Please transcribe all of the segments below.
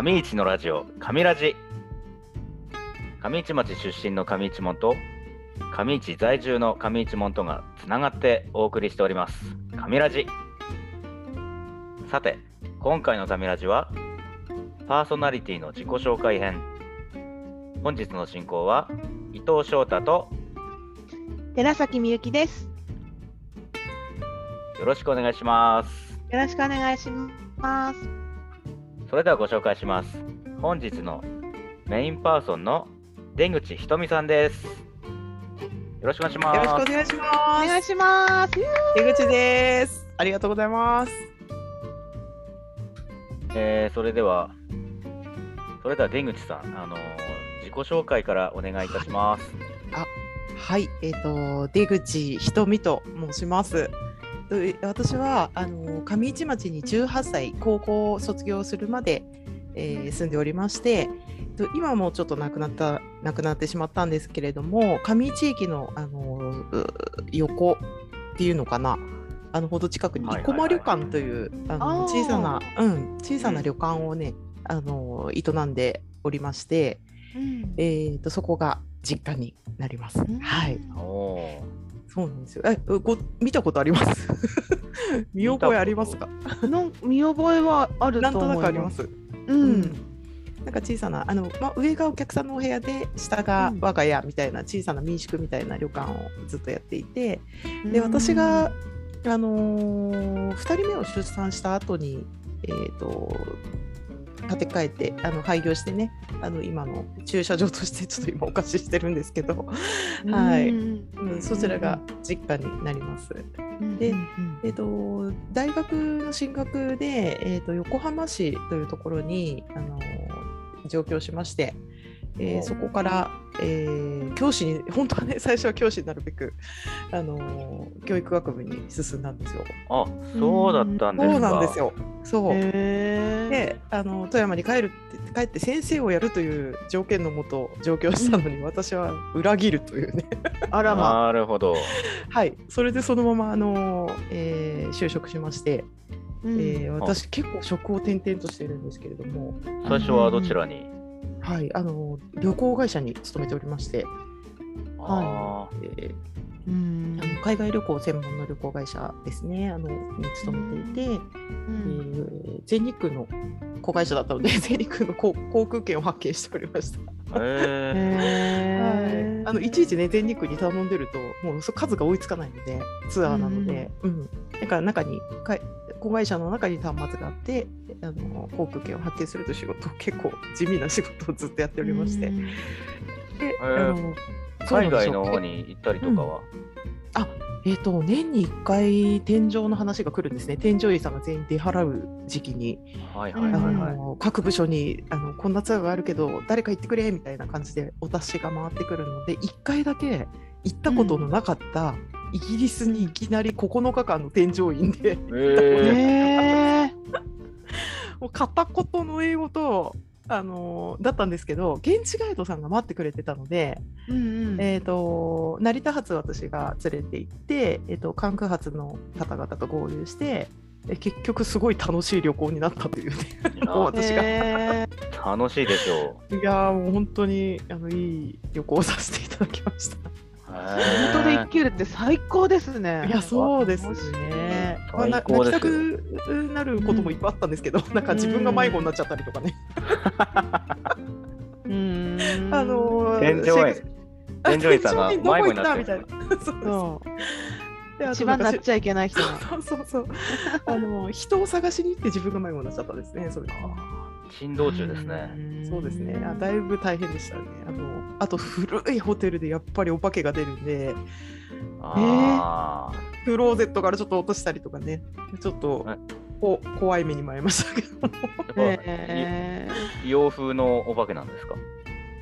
上市のラジオ上ラジ。上市町出身の上市門と上市在住の上市門とがつながってお送りしております。上ラジ。さて今回の上ラジはパーソナリティの自己紹介編。本日の進行は伊藤翔太と寺崎みゆきです。よろしくお願いします。よろしくお願いします。それではご紹介します本日のメインパーソンの出口ひとみさんですよろしくお願いしますよろしくお願いしおます。願いします。出口です。ありがとうございます。えーそれでは、それでは出口さん、あのー自己紹介からお願いいたします。はい、えっ、と出口ひとみと申します。と私はあの上市町に18歳高校を卒業するまで、えー住んでおりまして、と今もちょっと亡くなった亡くなってしまったんですけれども、上市駅のあのう横っていうのかな。あのほど近くにはい生駒旅館という小さな、うん、小さな旅館をね、あの営んでおりまして、うん。えー、とそこが実家になります。うん。はい、そうなんですよ。え、ご見たことあります？見覚えありますか？の見覚えはあるなんとと思います。なくあります。う。うんなんか小さなあの、まあ、上がお客さんのお部屋で下がうん我が家みたいな小さな民宿みたいな旅館をずっとやっていて、で私が、あのー、2人目を出産した後にえー、と建て替えてあの廃業してねあの今の駐車場としてちょっと今お貸ししてるんですけど、うん、はい。うん。うん、そちらが実家になります。でうんえー、と大学の進学で、えー、と横浜市というところに、あの上京しまして、えーおそこから、えー教師に本当はね 最初は教師になるべく、あの教育学部に進んだんですよ。あ、そうだったんですか。そうなんですよ。そうであの富山に帰るって帰って先生をやるという条件のもと上京したのに、私は裏切るというね あらま。なるほど。はいそれでそのままあの、えー就職しまして、うんえー私結構職を転々としてるんですけれども、最初はどちらに？はい、あの旅行会社に勤めておりまして、あえーうん。あの海外旅行専門の旅行会社ですね。あのに勤めていて、うえん。ー全日空の子会社だったので 全日空の航航空券を発見しておりました。はい、あのいちいちね全日空に頼んでるともうそ数が追いつかないのでツアーなので、うん。だから中にかい子会社の中に端末があってあの航空券を発見するという仕事を結構地味な仕事をずっとやっておりまして、あの海外の方に行ったりとかは？えっ、と年に1回天井の話が来るんですね。添乗員さんが全員出払う時期に、各部署にあのこんなツアーがあるけど誰か行ってくれみたいな感じでお達しが回ってくるので1回だけ行ったことのなかった、イギリスにいきなり9日間の添乗員でへえ。へー もう片言の英語と、あのだったんですけど現地ガイドさんが待ってくれてたので、うんうんえー、と成田発私が連れて行って、えー、と関空発の方々と合流してえ結局すごい楽しい旅行になったというね私が楽しいでしょう。いやーもう本当にあのいい旅行をさせていただきました。へ本当でえ生きるって最高ですね。いやそうですね。まあ、泣きたくなることもいっぱいあったんですけど、なんか自分が迷子になっちゃったりとかね。うん。あのー添乗員シェイク添乗員さんが迷子になってるみたいな。そう一番なっちゃいけない人が。そうそうそう。あの人を探しに行って自分が迷子になっちゃったんですね。それ。珍道中ですね。そうですね。あだいぶ大変でしたね。あのあと古いホテルでやっぱりお化けが出るんで、ああ。クローゼットからちょっと落としたりとかね。ちょっとえ。こ怖い目にも遭いましたけど。やっぱへい洋風のお化けなんですか？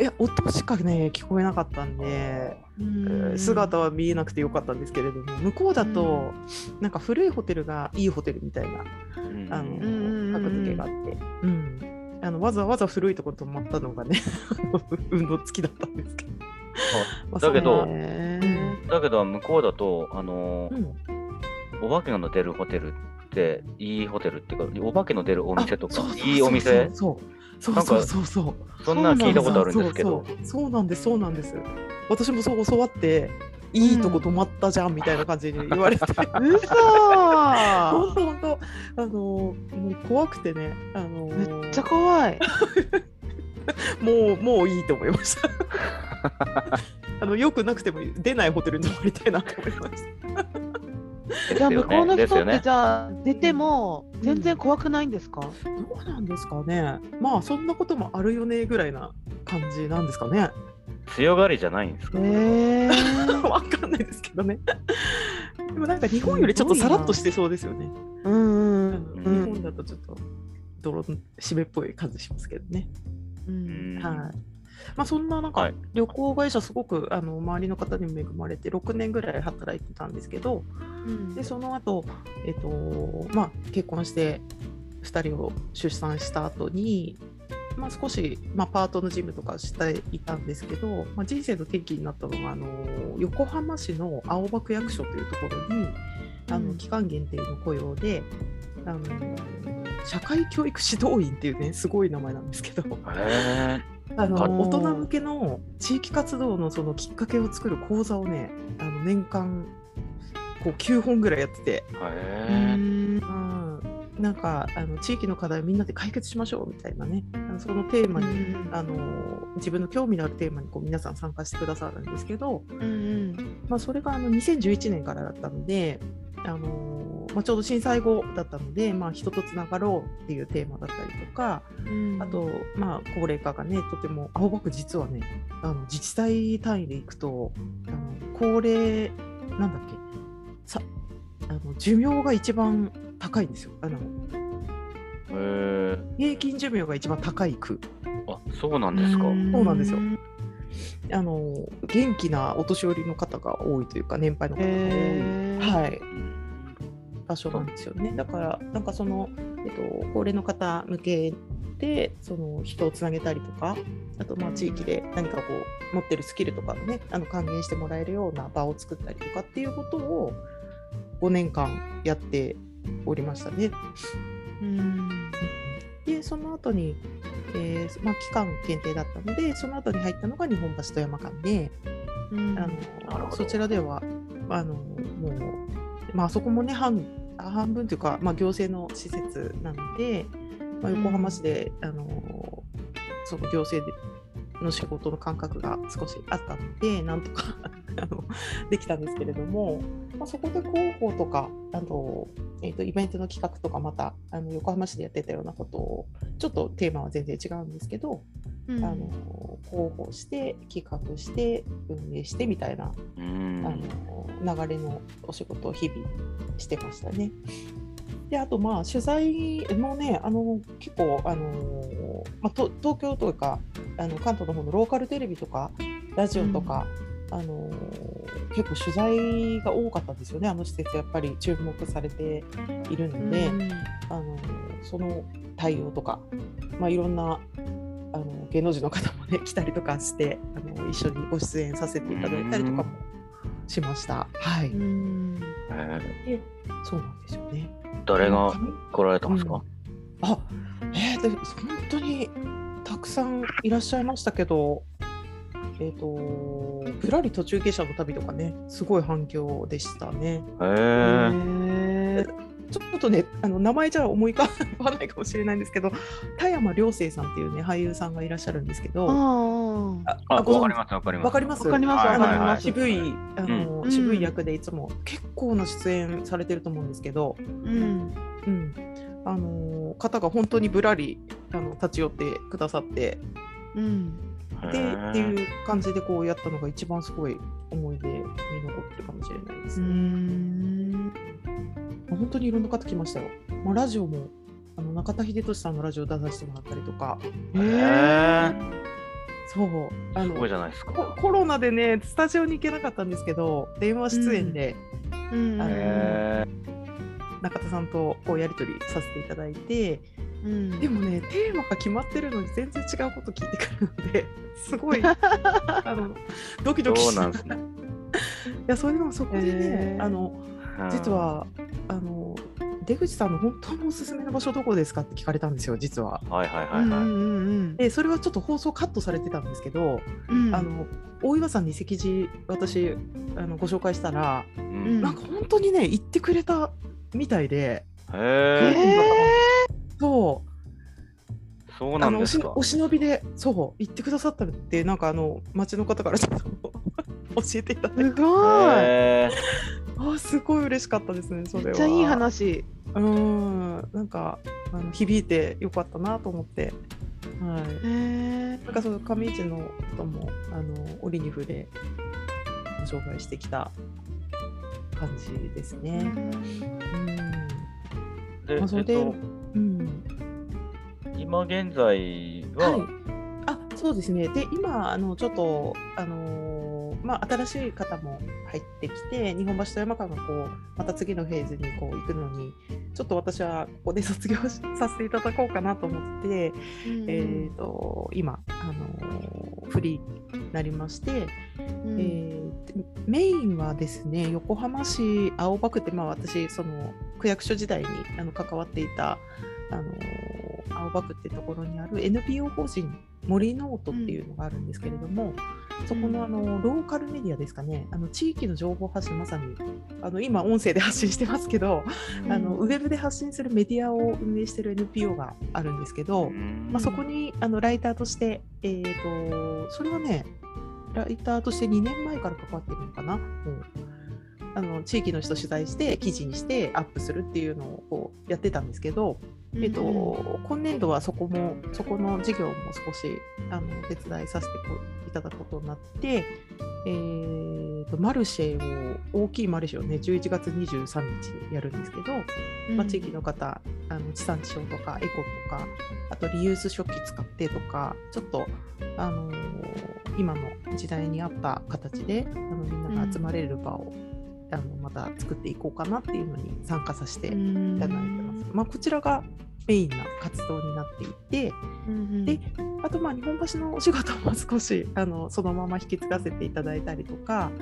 いや音しかね聞こえなかったんで、ー。姿は見えなくてよかったんですけれども。向こうだと、なんか古いホテルがいいホテルみたいなうん。あの、ん。格付けがあって、うん、あのわざわざ古いところ泊まったのがね 運動付きだったんですけど、まあだけどだけど向こうだとあのーうん。お化けの出るホテルっていいホテルっていうかお化けの出るお店とかいいお店？そう。そうそうそうそう。そんなん聞いたことあるんですけど。そうなんですそうなんです。私もそう教わっていいとこ止まったじゃんみたいな感じに言われて。嘘本当本当あのもう怖くてねあのめっちゃ怖い。もうもういいと思いました。あのよくなくても出ないホテルに泊まりたいなと思いました。じゃあ向こうの人ってじゃあ出ても全然怖くないんですか？どうなんですかね。まあそんなこともあるよねぐらいな感じなんですかね。強がりじゃないんですか、えー、わかんないですけどね。でもなんか日本よりちょっとさらっとしてそうですよね。うんうん日本だとちょっと泥湿っぽい感じしますけどね。ううんんはい。まあそんななんかはい旅行会社すごくあの周りの方にも恵まれて6年ぐらい働いてたんですけど、うんでその後えっとまあ結婚して2人を出産した後に。まあ、少し、まあ、パートの事務とかしていたんですけど、まあ、人生の転機になったのがあの横浜市の青葉区役所というところにあうん。の期間限定の雇用で、あの社会教育指導員っていうねすごい名前なんですけどへあのあ大人向けの地域活動のそのきっかけを作る講座をねあの年間こう9本ぐらいやってて。んうん、なんかあの地域の課題をみんなで解決しましょうみたいなね。あのそのテーマに、うんあの自分の興味のあるテーマにこう皆さん参加してくださるんですけど、うんまあ、それがあの2011年からだったので、あのまあ、ちょうど震災後だったので、まあ、人とつながろうっていうテーマだったりとか、うん。あと、まあ、高齢化がね、とても、青葉区実はね、あの自治体単位でいくと、あの高齢、なんだっけ、さあの寿命が一番高いんですよ。あのへえ。平均寿命が一番高い区。あ、そうなんですか。そうなんですよあの元気なお年寄りの方が多いというか、年配の方が多い。はい。うん場所なんですよね。だから、なんかその、えっと、高齢の方向けで、その人をつなげたりとか、あと、まあ、地域で何かこう、持ってるスキルとかをね、あの還元してもらえるような場を作ったりとかっていうことを、5年間やっておりましたね。うん。で、その後に、えーまあ、期間限定だったので、その後に入ったのが日本橋富山間で、うん。あのそちらではあのもう、まああそこもね半半分というか、まあ、行政の施設なので、まあ、横浜市で、あのその行政での仕事の感覚が少しあったのでなんとかできたんですけれども、まあ、そこで広報とかあの、えー、とイベントの企画とかまたあの横浜市でやってたようなことをちょっとテーマは全然違うんですけど、うん。あの広報して企画して運営してみたいな、うん。あの流れのお仕事を日々してましたね。であとまあ取材もねあの結構あの、まあ、と東京とかあの関東の方のローカルテレビとかラジオとか、あの結構取材が多かったんですよねあの施設。やっぱり注目されているので。うん。あのその対応とか、まあ、いろんなあの芸能人の方もね 来たりとかしてあの一緒にご出演させていただいたりとかもしました。はい、うん。へえそうなんですよね。誰が紙来られたんですか、あえー、で本当にたくさんいらっしゃいましたけど、えっ、とぶらり途中下車の旅とかねすごい反響でしたね。へえちょっとね、あの名前じゃ思い浮かばないかもしれないんですけど、田山良生さんっていうね、俳優さんがいらっしゃるんですけど、ああわかります、わかります。わかります？わかりますはいはいはいあの渋いあの、うん。渋い役でいつも結構な出演されてると思うんですけど、ーうん。うん、あの方が本当にぶらりあの立ち寄ってくださってうんでっていう感じでこうやったのが一番すごい思い出に残ってるかもしれないですうね。ん。本当にいろんな方来ましたよ。まあ、ラジオもあの中田秀俊さんのラジオ出させてもらったりとか、へへー。そう。あの。ココロナでねスタジオに行けなかったんですけど電話出演で。うん。あのへ中田さんとこうやり取りさせていただいてうんでもねテーマが決まってるのに全然違うこと聞いてくるので すごい あのドキえドキしそうなんですね。いやそれでもそこでね、あのうん実、はあの出口さんの本当のおすすめの場所どこですかって聞かれたんですよ、実は。はいはいはいはい。うんうんうんで、それはちょっと放送カットされてたんですけど、うん。あの大岩さんに席次、私あのご紹介したら、うんなんか本当にね、言ってくれたみたいで、へええ、そう、そうなあんですか。のおしお忍びで、そう、言ってくださったって、なんかあの町の方からちょっと 教えていただいて、すごい。へあすごい嬉しかったですね、それは。めっちゃいい話。うん、なんかあの響いてよかったなと思って。はい。へえ。なんかその上市のこともあの折に触れご紹介してきた感じですね。ーで、まあそれでえっと、うん。うん。今現在は？いは、。あ、そうですね。で、今あのちょっとあのーまあ新しい方も入ってきて、日本橋とやま館がこうまた次のフェーズにこう行くのに、ちょっと私はここで卒業しさせていただこうかなと思って。えー、と今、あのーフリーになりまして、うんえーメインはですね横浜市青葉区って、まあ、私その区役所時代にあの関わっていた、あのー青葉区ってところにある NPO 法人森ノオトっていうのがあるんですけれども、そこのあのローカルメディアですかね。あの地域の情報発信まさにあの今音声で発信してますけど、あのウェブで発信するメディアを運営している NPO があるんですけど、うん。まあ、そこにあのライターとして、えー、とそれはねライターとして2年前から関わってるのかな、もうあの地域の人取材して記事にしてアップするっていうのをこうやってたんですけど、えっと今年度はそこもそこの事業も少しあのお手伝いさせていただくことになって、えー、とマルシェを大きいマルシェをね11月23日にやるんですけど、まあ、地域の方あの地産地消とかエコとかあとリユース食器使ってとかちょっと、あのー今の時代に合った形であのみんなが集まれる場を、あのまた作っていこうかなっていうのに参加させていただいてます。まあ、こちらがメインな活動になっていてであとまあ日本橋のお仕事も少しあのそのまま引き継がせていただいたりとか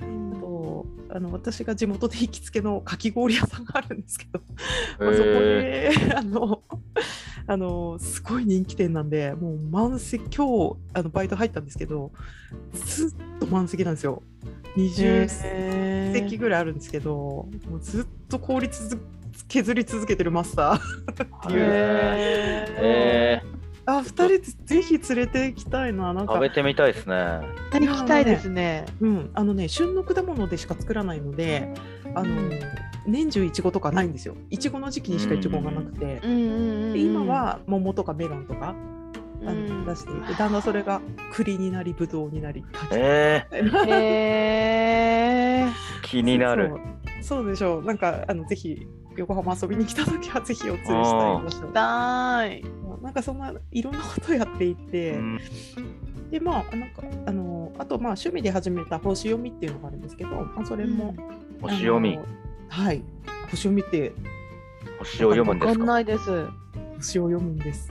あとあの私が地元で行きつけのかき氷屋さんがあるんですけど、まあ、そこへであのあのすごい人気店なんでもう満席今日あのバイト入ったんですけどずっと満席なんですよ20席ぐらいあるんですけどもうずっと効率削り続けてるマスター。っていうえあ二人でぜひ連れて行きたいななんか。食べてみたいですね。行きたいですね。うん、あのね旬の果物でしか作らないのであの、うん年中いちごとかないんですよ。いちごの時期にしかいちごがなくて、うん今は桃とかメロンとか、出していてだんだんそれが栗になりぶどうになりえー、へー。気になる。そうそうでしょう。なんかあのぜひ横浜遊びに来た時はぜひお連れしたい。なんかそんないろんなことやっていて、うん。でまあなんかあのあとまあ趣味で始めた星読みっていうのがあるんですけど、まあ、それも、星読み。はい。星読みって星を読むんでわすか？かんないです。星を読むんです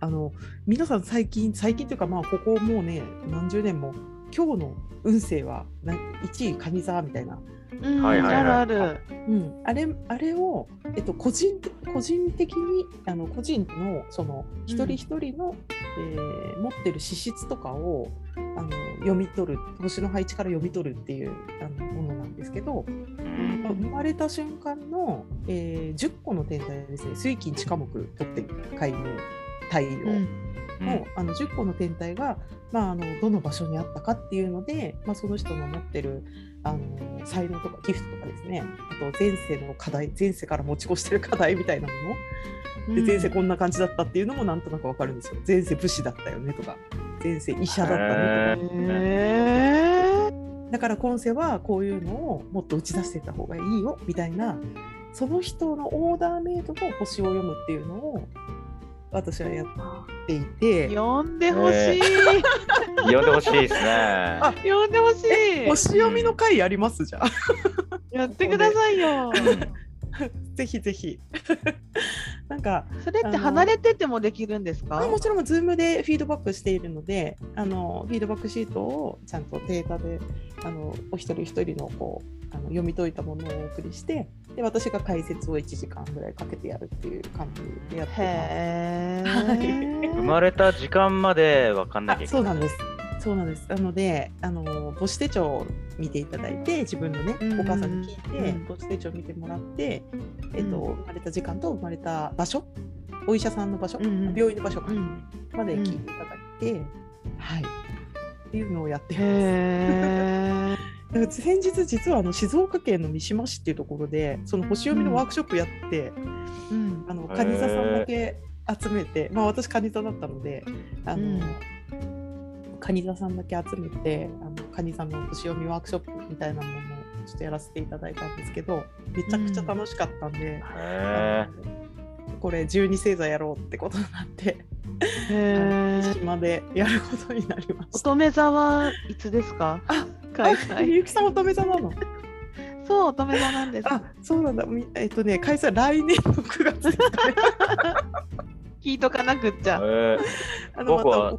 あの皆さん最近最近というかまあここもうね何十年も今日の運勢はな1位蟹座みたいな、うんはいはいはい。あるある。うん、あれあれを、えっと、個人個人的にあの個人のその一人一人の、えー持ってる資質とかをあの読み取る星の配置から読み取るっていうあのものなんですけど、うん。まあ生まれた瞬間の、えー10個の天体ですね。水金地下木取って海面太陽。うん。のあの10個の天体が、まあ、あのどの場所にあったかっていうので、まあ、その人の持ってるあの才能とかギフトとかですね。あと前世の課題前世から持ち越してる課題みたいなもの。で前世こんな感じだったっていうのもなんとなくわかるんですよ。前世武士だったよねとか。前世医者だったねとか。だから今世はこういうのをもっと打ち出していった方がいいよみたいな。その人のオーダーメイドの星を読むっていうのを私はやっていて。呼んでほしい。読んでほしいですね。呼んでほしい。星読みの回やりますじゃあ。やってくださいよ。ぜひぜひ。なんかそれって離れててもできるんですか？あもちろん Zoom でフィードバックしているのであのフィードバックシートをちゃんとデータであのお一人一人のこうあの読み解いたものをお送りしてで私が解説を1時間ぐらいかけてやるっていう感じでやってへはいえ。生まれた時間まで分かんなきゃいます。けなあそうないんです。そうなんです。なので、あの母子手帳を見ていただいて、自分のね、うんお母さんに聞いて、うん母子手帳を見てもらって、えっと、うん生まれた時間と生まれた場所、お医者さんの場所、うんうん病院の場所かうん。まで聞いていただいて、はい。っていうのをやってます。先日実はあの静岡県の三島市っていうところでその星読みのワークショップやって、うん。あの蟹座さんだけ集めて、まあ私蟹座だったのであの、蟹座さんだけ集めてあの蟹座の星読みワークショップみたいなものをちょっとやらせていただいたんですけどめちゃくちゃ楽しかったんで、へあのこれ12星座やろうってことになって。島でやることになりました。乙女座はいつですか？あ開あ催。ゆきさん乙女座なの？そう乙女座なんです。あそうなんだみえっとね開催来年の9月聞いとかなくっちゃ。えあの僕は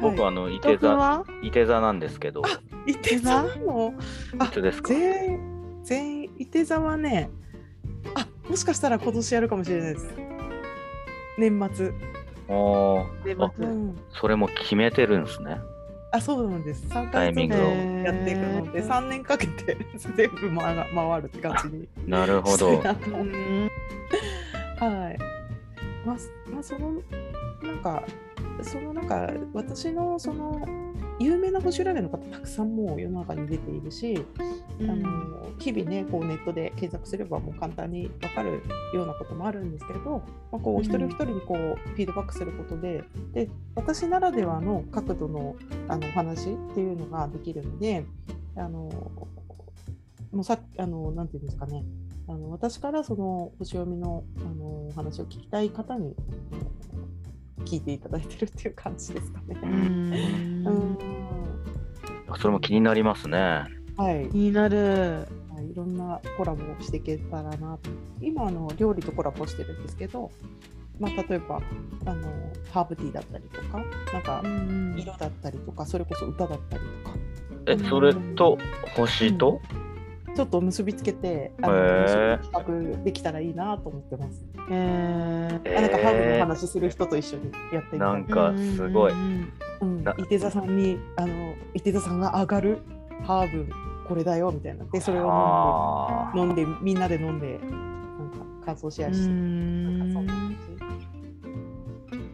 僕ははあのいて座？いて座なんですけど。い、いて座。なのあいつですか？全員全員いて座はねあもしかしたら今年やるかもしれないです。年末、あ年末。うん、それも決めてるんですね。あそうなんです。3タイミングを。回ずつやっていくのでへー3年かけて 全部回が回るって感じに。なるほど。はい。まあ、まあ、その、なんか、そのなんか、私のその、有名な星占いの方たくさんもう世の中に出ているし、あの日々ねこうネットで検索すればもう簡単に分かるようなこともあるんですけれど、まあ、こううん一人一人にこうフィードバックすることでで私ならではの角度のあのお話っていうのができるのであのもうさあのなんていうんですかねあの私からその星読みのあのお話を聞きたい方に聞いていただいてるっていう感じですかね。ううんん。それも気になりますねはい、気になる。はい、いろんなコラボをしていけたらなと。今あの料理とコラボしてるんですけど、まあ、例えばあのハーブティーだったりとか、なんかうん色だったりとか、それこそ歌だったりとか、えそれと星と？ちょっと結びつけて、あへのー。企画できたらいいなと思ってます。へえ。えあなんかハーブの話する人と一緒にやってみたないんかすごい。うん。伊手座さんにあの伊手座さんが上がるハーブこれだよみたいな。でそれをあ飲んで飲んでみんなで飲んでなんか感想シェアして、なんかそん。な感じ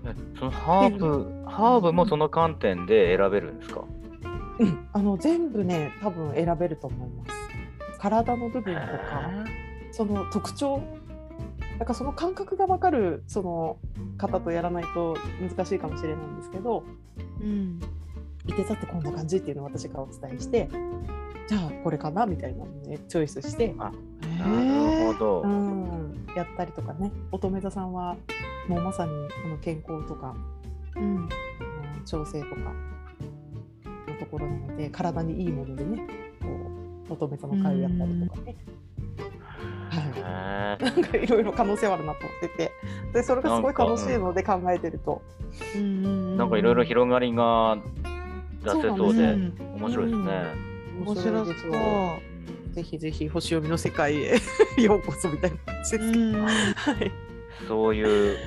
ーそのハーブハーブもその観点で選べるんですか？うん、あの全部ね多分選べると思います体の部分とかその特徴なんかその感覚が分かるその方とやらないと難しいかもしれないんですけどうん。いて座ってこんな感じっていうのを私がお伝えしてじゃあこれかなみたいなのをねチョイスして、なるほど、うん、やったりとかね乙女座さんはもうまさにあの健康とかうん。あの調整とかのところなので体にいいものでね乙女座の会をやったりとかね、はへい、なんかいろいろ可能性はあるなと思ってて。でそれがすごい楽しいので考えてると。ーなんかいろいろ広がりが出せそうで面白いですね。面白そう。ですよ。ぜひぜひ星読みの世界へ ようこそみたいな感じですけど、うん。はい、そういう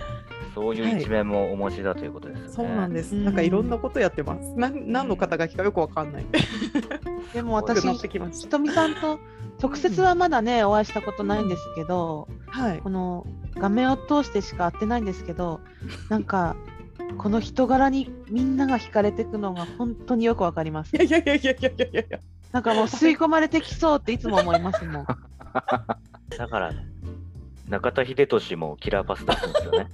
そういう一面もお持ちだということです、ねはい、そうなんです。なんかいろんなことやってます。な何の肩書きかよくわかんない。でも 私、ひとみさんと直接はまだね、お会いしたことないんですけど、はい、この画面を通してしか会ってないんですけど、なんか。この人柄にみんなが惹かれていくのが本当によくわかります。いやいやいやいやいやいやいや。なんかもう吸い込まれてきそうっていつも思いますもん。だから中田英寿もキラーパスだったんですよね。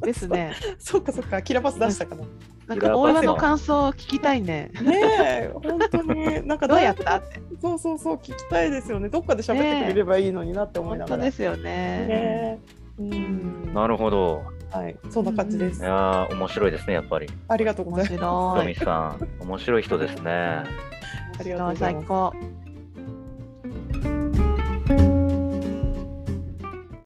ですね。そっかそっかキラパス出したかな。なんか大岩の感想を聞きたいね。ねえ本当に。なんかどうやったって。そうそうそう聞きたいですよね。どっかで喋ってくれればいいのになって思い本ながら。当ですよね。ねうん。なるほど。はい。そんな感じです。いやー面白いですねやっぱり。ありがとうござ面います。白い。ひとみさん面白い人ですね。ありがとうございます。最高